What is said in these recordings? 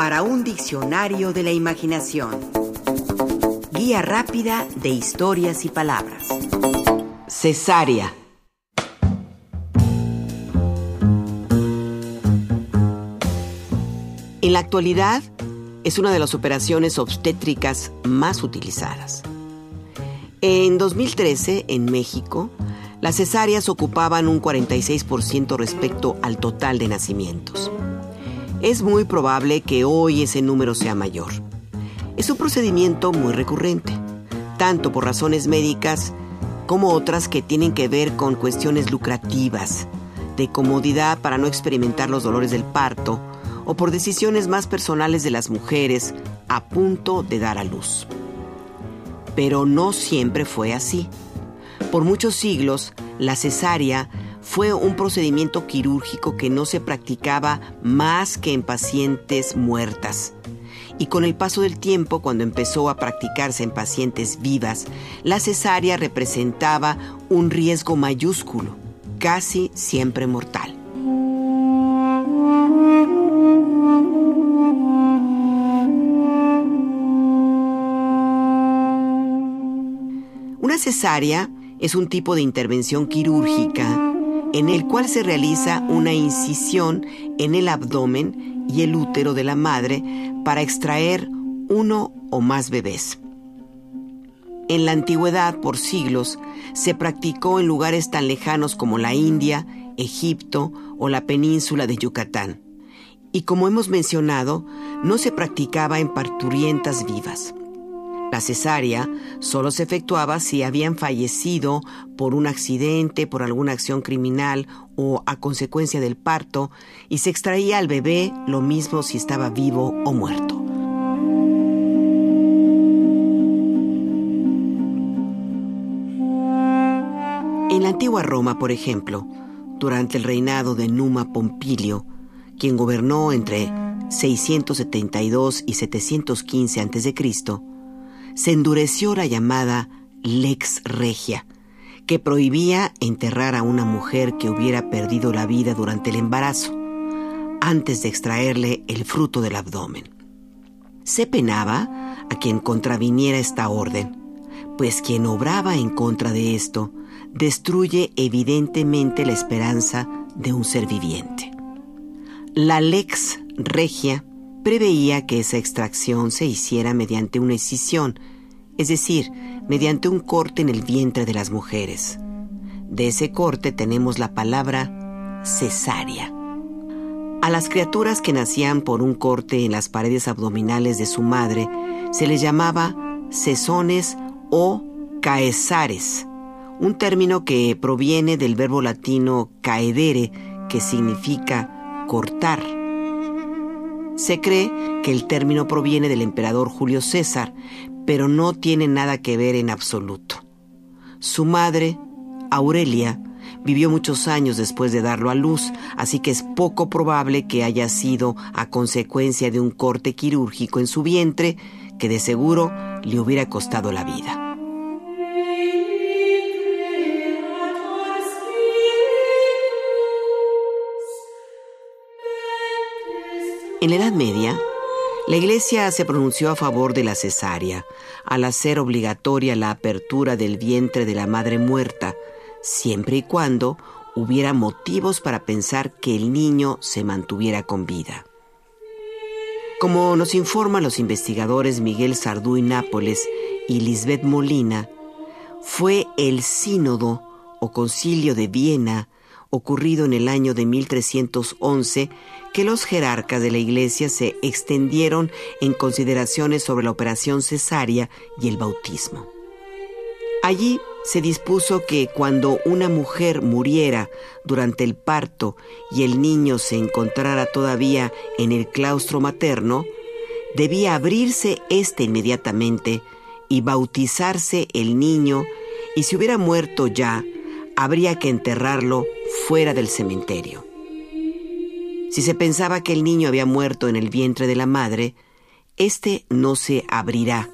para un diccionario de la imaginación. Guía rápida de historias y palabras. Cesárea. En la actualidad es una de las operaciones obstétricas más utilizadas. En 2013, en México, las cesáreas ocupaban un 46% respecto al total de nacimientos. Es muy probable que hoy ese número sea mayor. Es un procedimiento muy recurrente, tanto por razones médicas como otras que tienen que ver con cuestiones lucrativas, de comodidad para no experimentar los dolores del parto o por decisiones más personales de las mujeres a punto de dar a luz. Pero no siempre fue así. Por muchos siglos, la cesárea fue un procedimiento quirúrgico que no se practicaba más que en pacientes muertas. Y con el paso del tiempo, cuando empezó a practicarse en pacientes vivas, la cesárea representaba un riesgo mayúsculo, casi siempre mortal. Una cesárea es un tipo de intervención quirúrgica en el cual se realiza una incisión en el abdomen y el útero de la madre para extraer uno o más bebés. En la antigüedad, por siglos, se practicó en lugares tan lejanos como la India, Egipto o la península de Yucatán. Y como hemos mencionado, no se practicaba en parturientas vivas. La cesárea solo se efectuaba si habían fallecido por un accidente, por alguna acción criminal o a consecuencia del parto y se extraía al bebé lo mismo si estaba vivo o muerto. En la antigua Roma, por ejemplo, durante el reinado de Numa Pompilio, quien gobernó entre 672 y 715 a.C., se endureció la llamada lex regia, que prohibía enterrar a una mujer que hubiera perdido la vida durante el embarazo, antes de extraerle el fruto del abdomen. Se penaba a quien contraviniera esta orden, pues quien obraba en contra de esto destruye evidentemente la esperanza de un ser viviente. La lex regia preveía que esa extracción se hiciera mediante una escisión, es decir, mediante un corte en el vientre de las mujeres. De ese corte tenemos la palabra cesárea. A las criaturas que nacían por un corte en las paredes abdominales de su madre se les llamaba cesones o caesares, un término que proviene del verbo latino caedere, que significa cortar. Se cree que el término proviene del emperador Julio César, pero no tiene nada que ver en absoluto. Su madre, Aurelia, vivió muchos años después de darlo a luz, así que es poco probable que haya sido a consecuencia de un corte quirúrgico en su vientre que de seguro le hubiera costado la vida. En la Edad Media, la Iglesia se pronunció a favor de la cesárea, al hacer obligatoria la apertura del vientre de la madre muerta, siempre y cuando hubiera motivos para pensar que el niño se mantuviera con vida. Como nos informan los investigadores Miguel Sardú y Nápoles y Lisbeth Molina, fue el sínodo o concilio de Viena ocurrido en el año de 1311 que los jerarcas de la Iglesia se extendieron en consideraciones sobre la operación cesárea y el bautismo. Allí se dispuso que cuando una mujer muriera durante el parto y el niño se encontrara todavía en el claustro materno, debía abrirse éste inmediatamente y bautizarse el niño, y si hubiera muerto ya, habría que enterrarlo fuera del cementerio. Si se pensaba que el niño había muerto en el vientre de la madre, éste no se abrirá,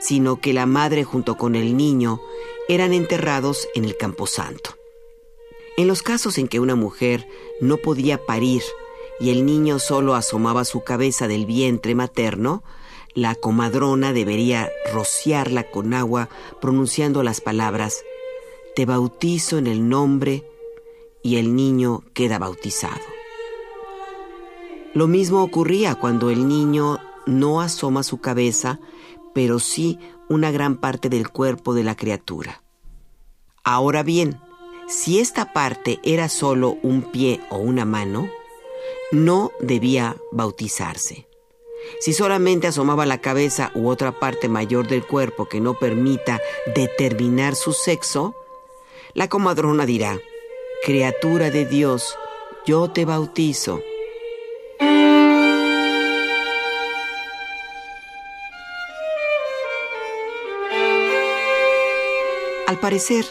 sino que la madre junto con el niño eran enterrados en el camposanto. En los casos en que una mujer no podía parir y el niño solo asomaba su cabeza del vientre materno, la comadrona debería rociarla con agua pronunciando las palabras, Te bautizo en el nombre y el niño queda bautizado. Lo mismo ocurría cuando el niño no asoma su cabeza, pero sí una gran parte del cuerpo de la criatura. Ahora bien, si esta parte era solo un pie o una mano, no debía bautizarse. Si solamente asomaba la cabeza u otra parte mayor del cuerpo que no permita determinar su sexo, la comadrona dirá, criatura de Dios, yo te bautizo. Al parecer,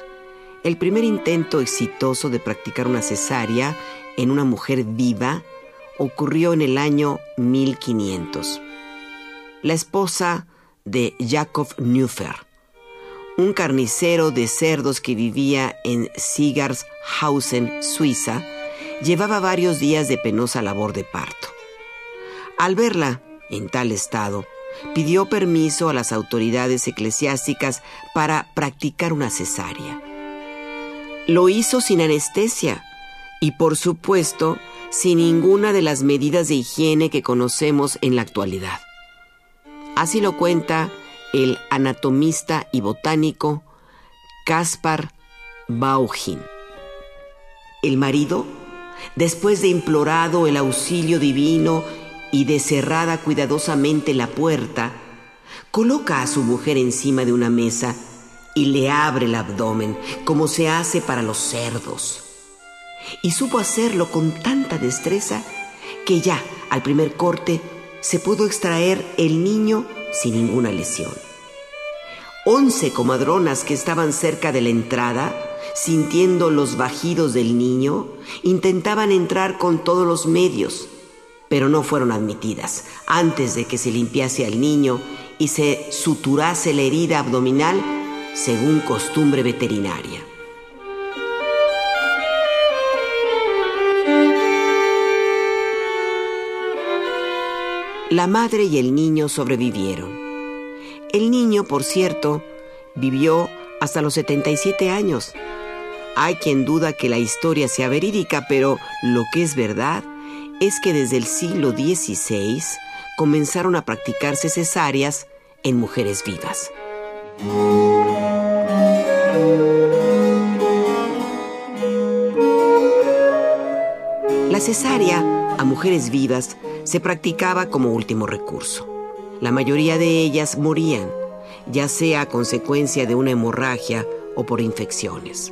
el primer intento exitoso de practicar una cesárea en una mujer viva ocurrió en el año 1500. La esposa de Jakob Neufer, un carnicero de cerdos que vivía en Sigarshausen, Suiza, llevaba varios días de penosa labor de parto. Al verla en tal estado, pidió permiso a las autoridades eclesiásticas para practicar una cesárea. Lo hizo sin anestesia y por supuesto sin ninguna de las medidas de higiene que conocemos en la actualidad. Así lo cuenta el anatomista y botánico Caspar Bauhin. El marido, después de implorado el auxilio divino y de cerrada cuidadosamente la puerta, coloca a su mujer encima de una mesa y le abre el abdomen como se hace para los cerdos. Y supo hacerlo con tanta destreza que ya al primer corte se pudo extraer el niño sin ninguna lesión. Once comadronas que estaban cerca de la entrada, sintiendo los bajidos del niño, intentaban entrar con todos los medios, pero no fueron admitidas antes de que se limpiase al niño y se suturase la herida abdominal según costumbre veterinaria. La madre y el niño sobrevivieron. El niño, por cierto, vivió hasta los 77 años. Hay quien duda que la historia sea verídica, pero lo que es verdad es que desde el siglo XVI comenzaron a practicarse cesáreas en mujeres vivas. Cesárea a mujeres vivas se practicaba como último recurso. La mayoría de ellas morían, ya sea a consecuencia de una hemorragia o por infecciones.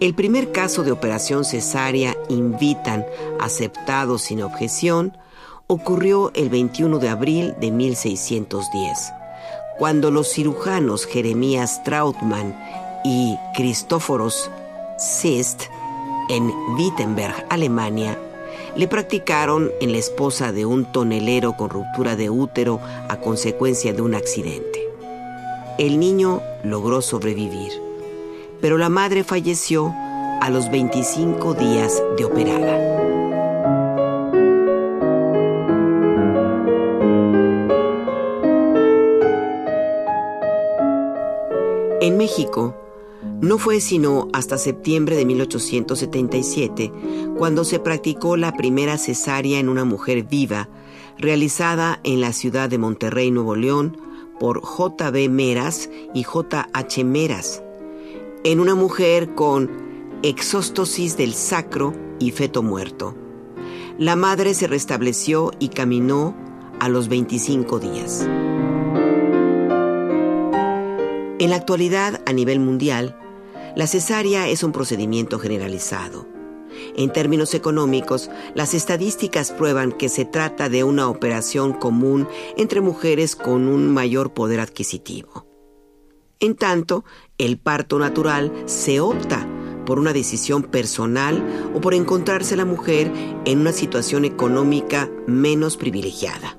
El primer caso de operación cesárea invitan aceptado sin objeción ocurrió el 21 de abril de 1610, cuando los cirujanos Jeremías Trautmann y Cristóforos Sist en Wittenberg, Alemania, le practicaron en la esposa de un tonelero con ruptura de útero a consecuencia de un accidente. El niño logró sobrevivir, pero la madre falleció a los 25 días de operada. En México, no fue sino hasta septiembre de 1877 cuando se practicó la primera cesárea en una mujer viva, realizada en la ciudad de Monterrey, Nuevo León, por J.B. Meras y J.H. Meras, en una mujer con exóstosis del sacro y feto muerto. La madre se restableció y caminó a los 25 días. En la actualidad, a nivel mundial, la cesárea es un procedimiento generalizado. En términos económicos, las estadísticas prueban que se trata de una operación común entre mujeres con un mayor poder adquisitivo. En tanto, el parto natural se opta por una decisión personal o por encontrarse la mujer en una situación económica menos privilegiada.